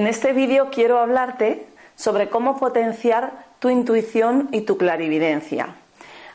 En este vídeo quiero hablarte sobre cómo potenciar tu intuición y tu clarividencia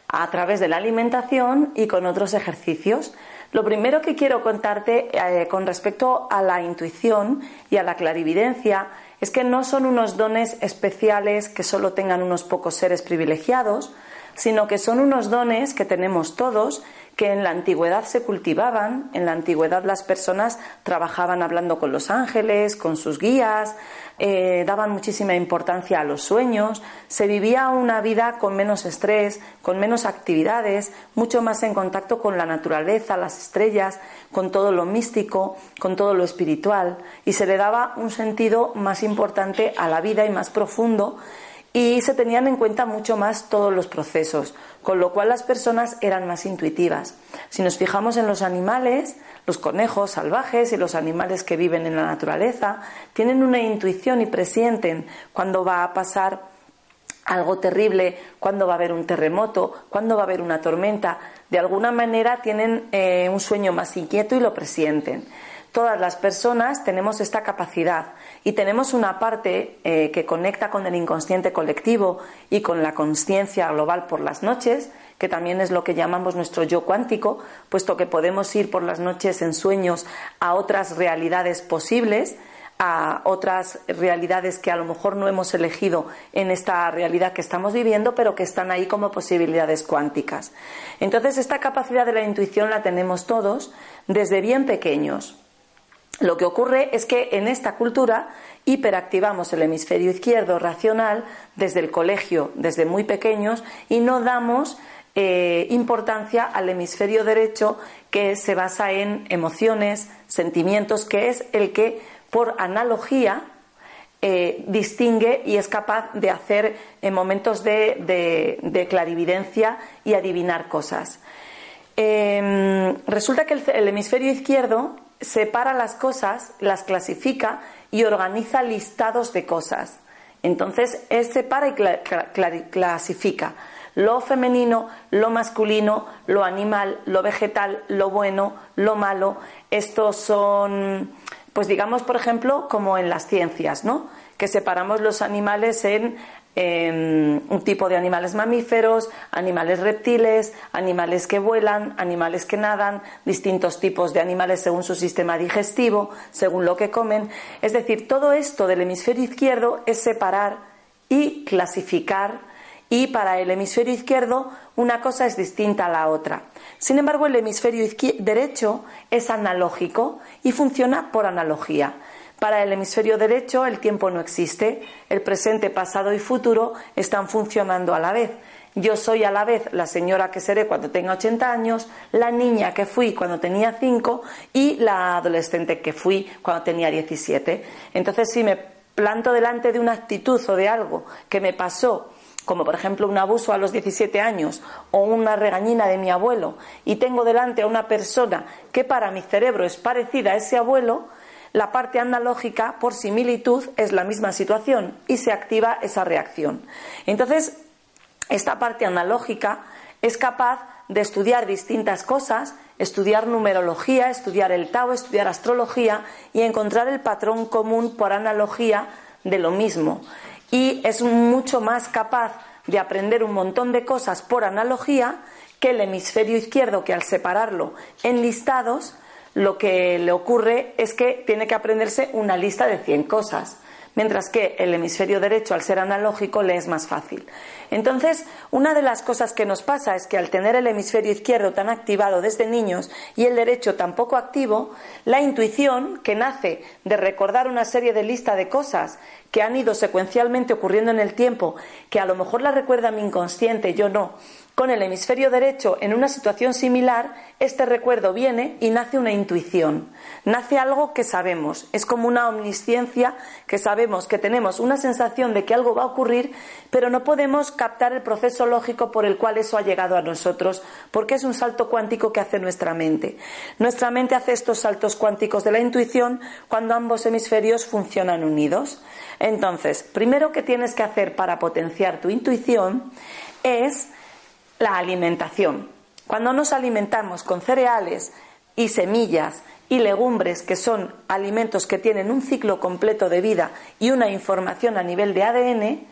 a través de la alimentación y con otros ejercicios. Lo primero que quiero contarte eh, con respecto a la intuición y a la clarividencia es que no son unos dones especiales que solo tengan unos pocos seres privilegiados, sino que son unos dones que tenemos todos que en la antigüedad se cultivaban, en la antigüedad las personas trabajaban hablando con los ángeles, con sus guías, eh, daban muchísima importancia a los sueños, se vivía una vida con menos estrés, con menos actividades, mucho más en contacto con la naturaleza, las estrellas, con todo lo místico, con todo lo espiritual, y se le daba un sentido más importante a la vida y más profundo y se tenían en cuenta mucho más todos los procesos, con lo cual las personas eran más intuitivas. Si nos fijamos en los animales, los conejos salvajes y los animales que viven en la naturaleza tienen una intuición y presienten cuando va a pasar algo terrible, cuando va a haber un terremoto, cuando va a haber una tormenta. De alguna manera tienen eh, un sueño más inquieto y lo presienten todas las personas tenemos esta capacidad y tenemos una parte eh, que conecta con el inconsciente colectivo y con la conciencia global por las noches, que también es lo que llamamos nuestro yo cuántico, puesto que podemos ir por las noches en sueños a otras realidades posibles, a otras realidades que a lo mejor no hemos elegido en esta realidad que estamos viviendo, pero que están ahí como posibilidades cuánticas. Entonces, esta capacidad de la intuición la tenemos todos desde bien pequeños. Lo que ocurre es que en esta cultura hiperactivamos el hemisferio izquierdo racional desde el colegio, desde muy pequeños, y no damos eh, importancia al hemisferio derecho que se basa en emociones, sentimientos, que es el que, por analogía, eh, distingue y es capaz de hacer en momentos de, clarividencia y adivinar cosas. Em, resulta que el hemisferio izquierdo separa las cosas, las clasifica y organiza listados de cosas. Entonces, él separa y clasifica lo femenino, lo masculino, lo animal, lo vegetal, lo bueno, lo malo. Estos son, pues digamos, por ejemplo, como en las ciencias, ¿no? Que separamos los animales en un tipo de animales mamíferos, animales reptiles, animales que vuelan, animales que nadan, distintos tipos de animales según su sistema digestivo, según lo que comen. Es decir, todo esto del hemisferio izquierdo es separar y clasificar y para el hemisferio izquierdo una cosa es distinta a la otra. Sin embargo, el hemisferio derecho es analógico y funciona por analogía. Para el hemisferio derecho el tiempo no existe, el presente, pasado y futuro están funcionando a la vez. Yo soy a la vez la señora que seré cuando tenga 80 años, la niña que fui cuando tenía 5 y la adolescente que fui cuando tenía 17. Entonces, si me planto delante de una actitud o de algo que me pasó como por ejemplo un abuso a los 17 años o una regañina de mi abuelo, y tengo delante a una persona que para mi cerebro es parecida a ese abuelo, la parte analógica, por similitud, es la misma situación y se activa esa reacción. Entonces, esta parte analógica es capaz de estudiar distintas cosas, estudiar numerología, estudiar el Tao, estudiar astrología y encontrar el patrón común por analogía de lo mismo. y es mucho más capaz de aprender un montón de cosas por analogía que el hemisferio izquierdo, que al separarlo en listados, lo que le ocurre es que tiene que aprenderse una lista de 100 cosas mientras que el hemisferio derecho, al ser analógico, le es más fácil. Entonces, una de las cosas que nos pasa es que al tener el hemisferio izquierdo tan activado desde niños y el derecho tan poco activo, la intuición, que nace de recordar una serie de lista de cosas que han ido secuencialmente ocurriendo en el tiempo, que a lo mejor la recuerda mi inconsciente, yo no, con el hemisferio derecho en una situación similar, este recuerdo viene y nace una intuición, nace algo que sabemos, es como una omnisciencia que sabemos que tenemos una sensación de que algo va a ocurrir, pero no podemos captar el proceso lógico por el cual eso ha llegado a nosotros, porque es un salto cuántico que hace nuestra mente. Nuestra mente hace estos saltos cuánticos de la intuición cuando ambos hemisferios funcionan unidos. Entonces, primero que tienes que hacer para potenciar tu intuición es la alimentación. Cuando nos alimentamos con cereales y semillas y legumbres, que son alimentos que tienen un ciclo completo de vida y una información a nivel de ADN,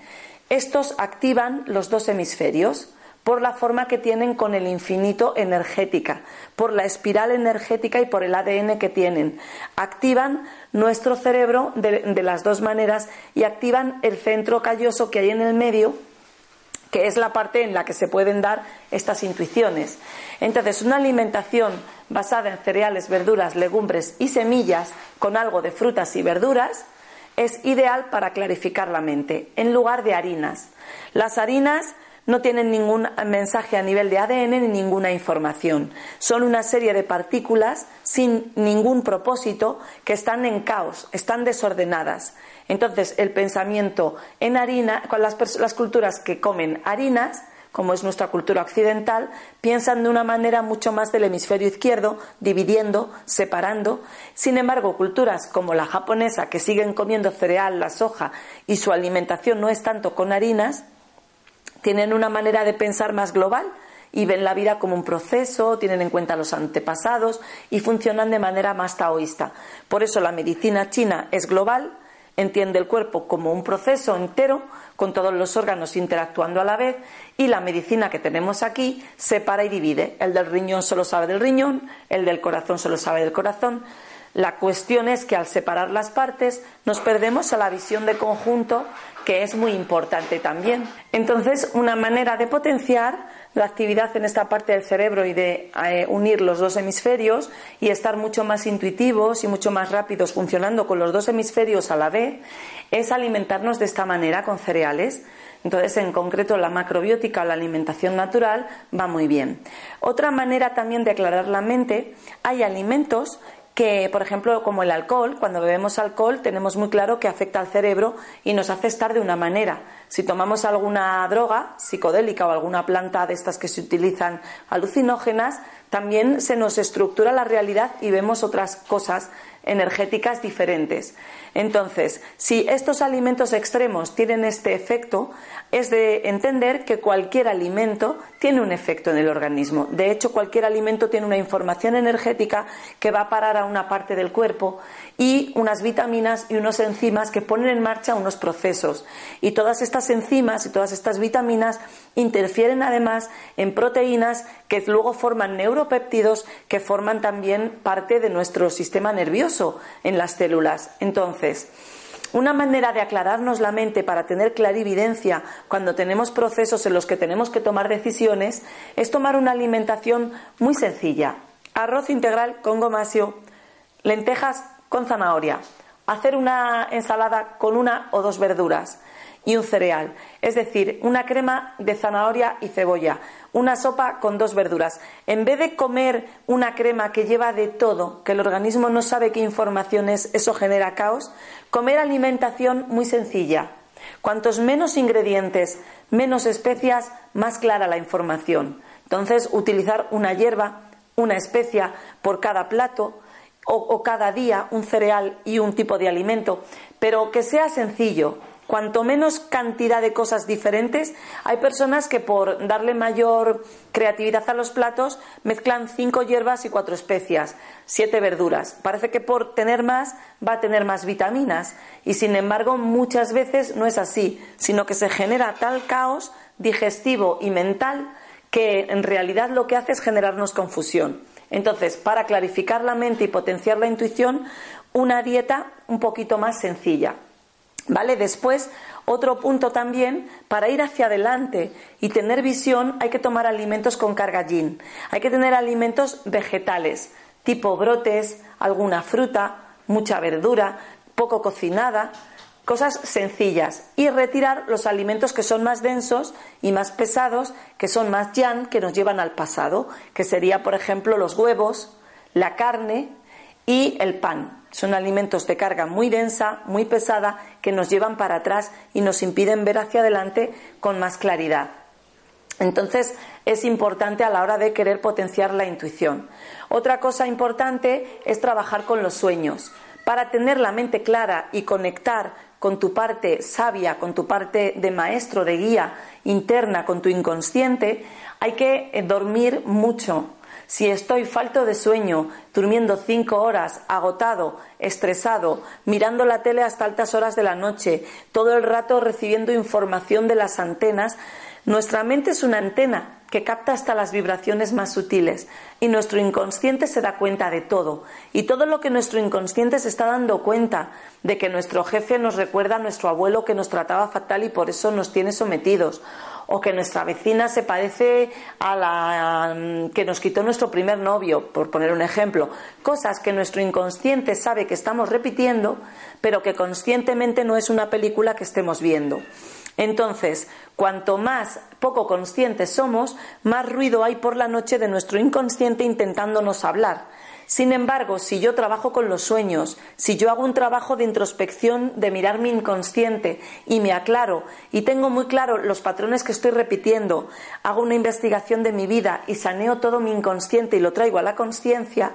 estos activan los dos hemisferios por la forma que tienen con el infinito energética, por la espiral energética y por el ADN que tienen. Activan nuestro cerebro de, las dos maneras y activan el centro calloso que hay en el medio que es la parte en la que se pueden dar estas intuiciones. Entonces, una alimentación basada en cereales, verduras, legumbres y semillas con algo de frutas y verduras es ideal para clarificar la mente, en lugar de harinas. Las harinas no tienen ningún mensaje a nivel de ADN ni ninguna información. Son una serie de partículas sin ningún propósito que están en caos, están desordenadas. Entonces, el pensamiento en harina, con las, las culturas que comen harinas, como es nuestra cultura occidental, piensan de una manera mucho más del hemisferio izquierdo, dividiendo, separando. Sin embargo, culturas como la japonesa, que siguen comiendo cereal, la soja, y su alimentación no es tanto con harinas, tienen una manera de pensar más global y ven la vida como un proceso, tienen en cuenta los antepasados y funcionan de manera más taoísta. Por eso la medicina china es global, entiende el cuerpo como un proceso entero, con todos los órganos interactuando a la vez, y la medicina que tenemos aquí separa y divide. El del riñón solo sabe del riñón, el del corazón solo sabe del corazón. La cuestión es que al separar las partes nos perdemos a la visión de conjunto que es muy importante también. Entonces, una manera de potenciar la actividad en esta parte del cerebro y de eh, unir los dos hemisferios y estar mucho más intuitivos y mucho más rápidos funcionando con los dos hemisferios a la vez es alimentarnos de esta manera con cereales. Entonces, en concreto, la macrobiótica o la alimentación natural va muy bien. Otra manera también de aclarar la mente, hay alimentos que, por ejemplo, como el alcohol, cuando bebemos alcohol tenemos muy claro que afecta al cerebro y nos hace estar de una manera. Si tomamos alguna droga psicodélica o alguna planta de estas que se utilizan alucinógenas, también se nos estructura la realidad y vemos otras cosas energéticas diferentes. Entonces, si estos alimentos extremos tienen este efecto, es de entender que cualquier alimento tiene un efecto en el organismo. De hecho, cualquier alimento tiene una información energética que va a parar a una parte del cuerpo y unas vitaminas y unos enzimas que ponen en marcha unos procesos. Y todas estas enzimas y todas estas vitaminas interfieren además en proteínas que luego forman neuropéptidos que forman también parte de nuestro sistema nervioso en las células. Entonces, una manera de aclararnos la mente para tener clarividencia cuando tenemos procesos en los que tenemos que tomar decisiones es tomar una alimentación muy sencilla. Arroz integral con gomasio, lentejas con zanahoria, hacer una ensalada con una o dos verduras y un cereal, es decir, una crema de zanahoria y cebolla, una sopa con dos verduras. En vez de comer una crema que lleva de todo, que el organismo no sabe qué información es, eso genera caos, comer alimentación muy sencilla. Cuantos menos ingredientes, menos especias, más clara la información. Entonces, utilizar una hierba, una especia por cada plato o, o cada día un cereal y un tipo de alimento, pero que sea sencillo, cuanto menos cantidad de cosas diferentes, hay personas que por darle mayor creatividad a los platos mezclan cinco hierbas y cuatro especias, siete verduras. Parece que por tener más va a tener más vitaminas y sin embargo muchas veces no es así, sino que se genera tal caos digestivo y mental que en realidad lo que hace es generarnos confusión. Entonces, para clarificar la mente y potenciar la intuición, una dieta un poquito más sencilla. ¿Vale? Después, otro punto también, para ir hacia adelante y tener visión hay que tomar alimentos con carga. Hay que tener alimentos vegetales, tipo brotes, alguna fruta, mucha verdura, poco cocinada, cosas sencillas y retirar los alimentos que son más densos y más pesados, que son más yan, que nos llevan al pasado, que sería, por ejemplo, los huevos, la carne y el pan. Son alimentos de carga muy densa, muy pesada, que nos llevan para atrás y nos impiden ver hacia adelante con más claridad. Entonces es importante a la hora de querer potenciar la intuición. Otra cosa importante es trabajar con los sueños. Para tener la mente clara y conectar con tu parte sabia, con tu parte de maestro, de guía interna, con tu inconsciente, hay que eh, dormir mucho, si estoy falto de sueño, durmiendo cinco horas, agotado, estresado, mirando la tele hasta altas horas de la noche, todo el rato recibiendo información de las antenas, nuestra mente es una antena que capta hasta las vibraciones más sutiles y nuestro inconsciente se da cuenta de todo. Y todo lo que nuestro inconsciente se está dando cuenta de que nuestro jefe nos recuerda a nuestro abuelo que nos trataba fatal y por eso nos tiene sometidos o que nuestra vecina se parece a la mm, que nos quitó nuestro primer novio, por poner un ejemplo. Cosas que nuestro inconsciente sabe que estamos repitiendo, pero que conscientemente no es una película que estemos viendo. Entonces, cuanto más poco conscientes somos, más ruido hay por la noche de nuestro inconsciente intentándonos hablar. Sin embargo, si yo trabajo con los sueños, si yo hago un trabajo de introspección, de mirar mi inconsciente y me aclaro y tengo muy claro los patrones que estoy repitiendo, hago una investigación de mi vida y saneo todo mi inconsciente y lo traigo a la conciencia,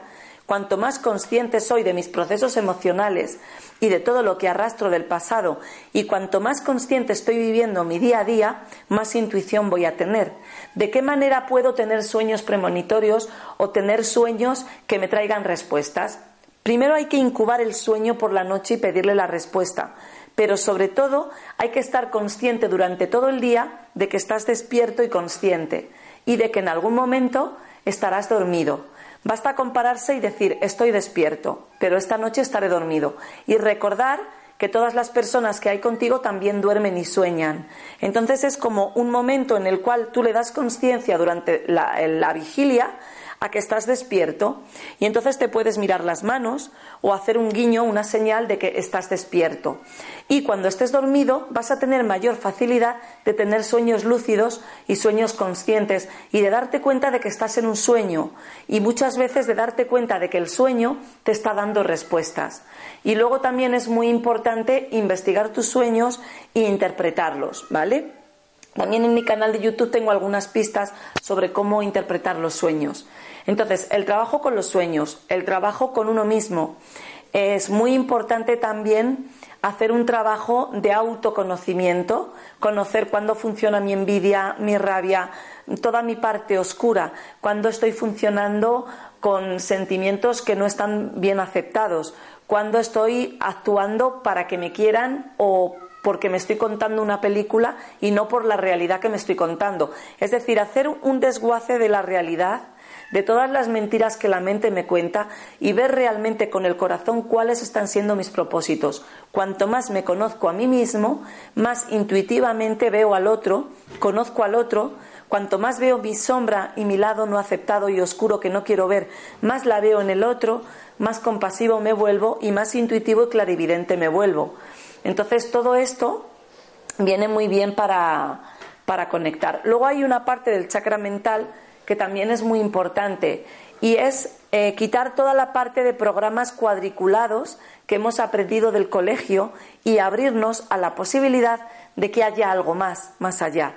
Cuanto más consciente soy de mis procesos emocionales y de todo lo que arrastro del pasado, y cuanto más consciente estoy viviendo mi día a día, más intuición voy a tener. ¿De qué manera puedo tener sueños premonitorios o tener sueños que me traigan respuestas? Primero hay que incubar el sueño por la noche y pedirle la respuesta, pero sobre todo hay que estar consciente durante todo el día de que estás despierto y consciente y de que en algún momento estarás dormido Basta compararse y decir estoy despierto, pero esta noche estaré dormido. Y recordar que todas las personas que hay contigo también duermen y sueñan. Entonces es como un momento en el cual tú le das conciencia durante la, la vigilia a que estás despierto y entonces te puedes mirar las manos o hacer un guiño, una señal de que estás despierto. Y cuando estés dormido vas a tener mayor facilidad de tener sueños lúcidos y sueños conscientes y de darte cuenta de que estás en un sueño y muchas veces de darte cuenta de que el sueño te está dando respuestas. Y luego también es muy importante investigar tus sueños e interpretarlos, ¿vale? También en mi canal de YouTube tengo algunas pistas sobre cómo interpretar los sueños. Entonces, el trabajo con los sueños, el trabajo con uno mismo. Es muy importante también hacer un trabajo de autoconocimiento, conocer cuándo funciona mi envidia, mi rabia, toda mi parte oscura, cuándo estoy funcionando con sentimientos que no están bien aceptados, cuándo estoy actuando para que me quieran o porque me estoy contando una película y no por la realidad que me estoy contando. Es decir, hacer un desguace de la realidad, de todas las mentiras que la mente me cuenta y ver realmente con el corazón cuáles están siendo mis propósitos. Cuanto más me conozco a mí mismo, más intuitivamente veo al otro, conozco al otro, Cuanto más veo mi sombra y mi lado no aceptado y oscuro que no quiero ver, más la veo en el otro, más compasivo me vuelvo y más intuitivo y clarividente me vuelvo. Entonces todo esto viene muy bien para, conectar. Luego hay una parte del chakra mental que también es muy importante y es eh, quitar toda la parte de programas cuadriculados que hemos aprendido del colegio y abrirnos a la posibilidad de que haya algo más, más allá.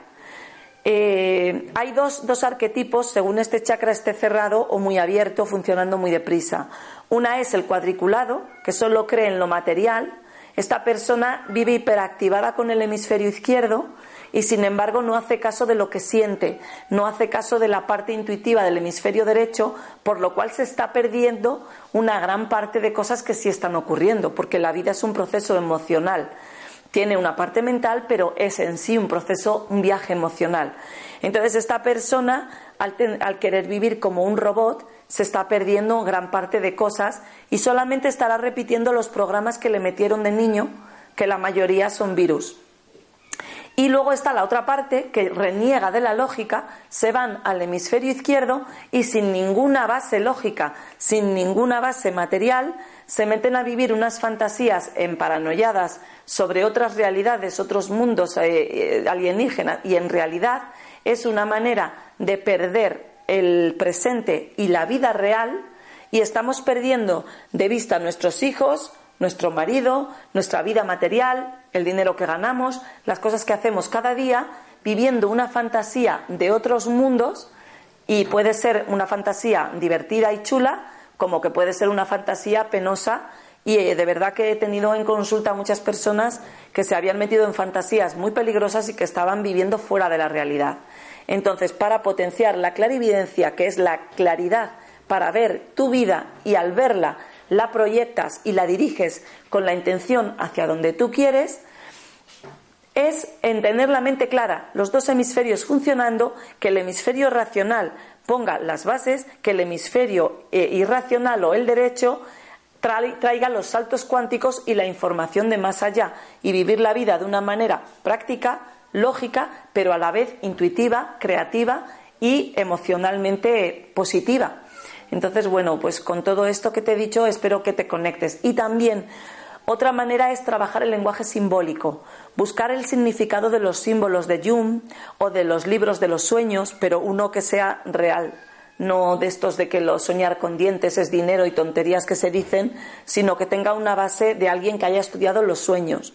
Eh, hay dos, dos, arquetipos según este chakra esté cerrado o muy abierto, funcionando muy deprisa. Una es el cuadriculado, que solo cree en lo material, esta persona vive hiperactivada con el hemisferio izquierdo y sin embargo no hace caso de lo que siente, no hace caso de la parte intuitiva del hemisferio derecho, por lo cual se está perdiendo una gran parte de cosas que sí están ocurriendo, porque la vida es un proceso emocional. Tiene una parte mental, pero es en sí un proceso, un viaje emocional. Entonces esta persona, al, querer vivir como un robot, se está perdiendo gran parte de cosas y solamente estará repitiendo los programas que le metieron de niño, que la mayoría son virus. Y luego está la otra parte que reniega de la lógica, se van al hemisferio izquierdo y sin ninguna base lógica, sin ninguna base material, se meten a vivir unas fantasías paranoiadas sobre otras realidades, otros mundos eh, eh, alienígenas y en realidad es una manera de perder el presente y la vida real y estamos perdiendo de vista a nuestros hijos, nuestro marido, nuestra vida material, el dinero que ganamos, las cosas que hacemos cada día, viviendo una fantasía de otros mundos y puede ser una fantasía divertida y chula, como que puede ser una fantasía penosa y eh, de verdad que he tenido en consulta muchas personas que se habían metido en fantasías muy peligrosas y que estaban viviendo fuera de la realidad. Entonces, para potenciar la clarividencia, que es la claridad para ver tu vida y al verla la proyectas y la diriges con la intención hacia donde tú quieres, es en tener la mente clara, los dos hemisferios funcionando, que el hemisferio racional ponga las bases, que el hemisferio eh, irracional o el derecho traiga los saltos cuánticos y la información de más allá y vivir la vida de una manera práctica, lógica, pero a la vez intuitiva, creativa y emocionalmente positiva. Entonces, bueno, pues con todo esto que te he dicho, espero que te conectes. Y también otra manera es trabajar el lenguaje simbólico, buscar el significado de los símbolos de Jung o de los libros de los sueños, pero uno que sea real, no de estos de que lo soñar con dientes es dinero y tonterías que se dicen, sino que tenga una base de alguien que haya estudiado los sueños.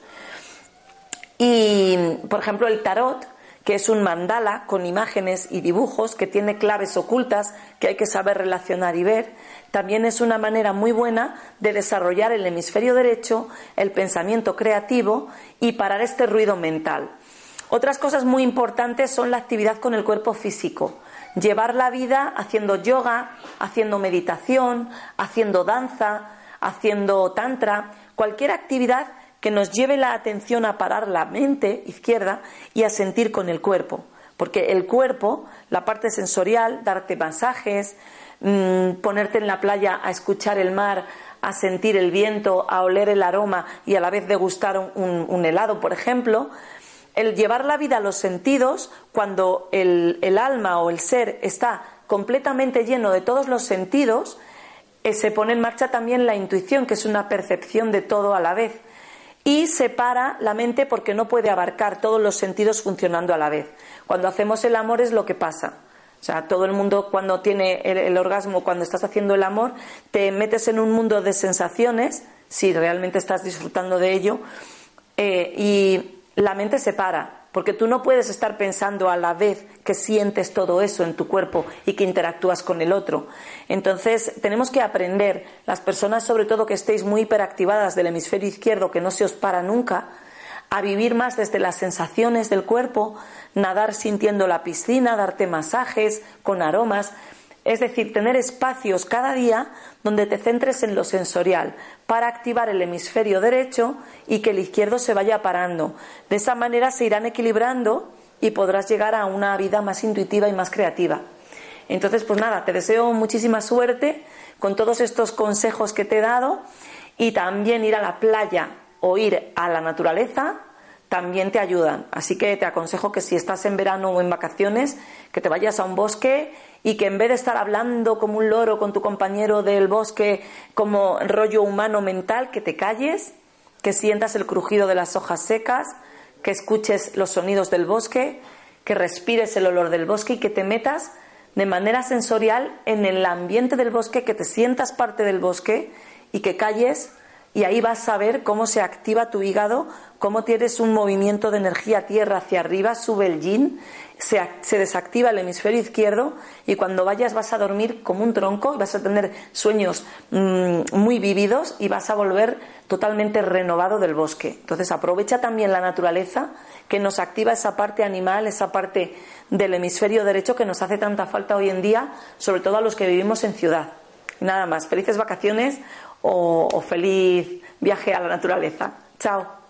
Y, por ejemplo, el tarot que es un mandala con imágenes y dibujos que tiene claves ocultas que hay que saber relacionar y ver, también es una manera muy buena de desarrollar el hemisferio derecho, el pensamiento creativo y parar este ruido mental. Otras cosas muy importantes son la actividad con el cuerpo físico. Llevar la vida haciendo yoga, haciendo meditación, haciendo danza, haciendo tantra, cualquier actividad que nos lleve la atención a parar la mente izquierda y a sentir con el cuerpo. Porque el cuerpo, la parte sensorial, darte masajes, mm, ponerte en la playa a escuchar el mar, a sentir el viento, a oler el aroma y a la vez degustar un, un helado, por ejemplo, el llevar la vida a los sentidos, cuando el, alma o el ser está completamente lleno de todos los sentidos, eh, se pone en marcha también la intuición, que es una percepción de todo a la vez y separa la mente porque no puede abarcar todos los sentidos funcionando a la vez. Cuando hacemos el amor es lo que pasa. O sea, todo el mundo cuando tiene el, orgasmo, cuando estás haciendo el amor, te metes en un mundo de sensaciones, si realmente estás disfrutando de ello, eh, y la mente se para porque tú no puedes estar pensando a la vez que sientes todo eso en tu cuerpo y que interactúas con el otro. Entonces, tenemos que aprender, las personas sobre todo que estéis muy hiperactivadas del hemisferio izquierdo, que no se os para nunca, a vivir más desde las sensaciones del cuerpo, nadar sintiendo la piscina, darte masajes con aromas, es decir, tener espacios cada día donde te centres en lo sensorial para activar el hemisferio derecho y que el izquierdo se vaya parando. De esa manera se irán equilibrando y podrás llegar a una vida más intuitiva y más creativa. Entonces, pues nada, te deseo muchísima suerte con todos estos consejos que te he dado y también ir a la playa o ir a la naturaleza también te ayudan. Así que te aconsejo que si estás en verano o en vacaciones, que te vayas a un bosque y que en vez de estar hablando como un loro con tu compañero del bosque como rollo humano mental, que te calles, que sientas el crujido de las hojas secas, que escuches los sonidos del bosque, que respires el olor del bosque y que te metas de manera sensorial en el ambiente del bosque, que te sientas parte del bosque y que calles y ahí vas a ver cómo se activa tu hígado, cómo tienes un movimiento de energía tierra hacia arriba, sube el yin, se, desactiva el hemisferio izquierdo y cuando vayas vas a dormir como un tronco y vas a tener sueños mm, muy vívidos y vas a volver totalmente renovado del bosque. Entonces aprovecha también la naturaleza que nos activa esa parte animal, esa parte del hemisferio derecho que nos hace tanta falta hoy en día, sobre todo a los que vivimos en ciudad. Nada más, felices vacaciones o, feliz viaje a la naturaleza. Chao.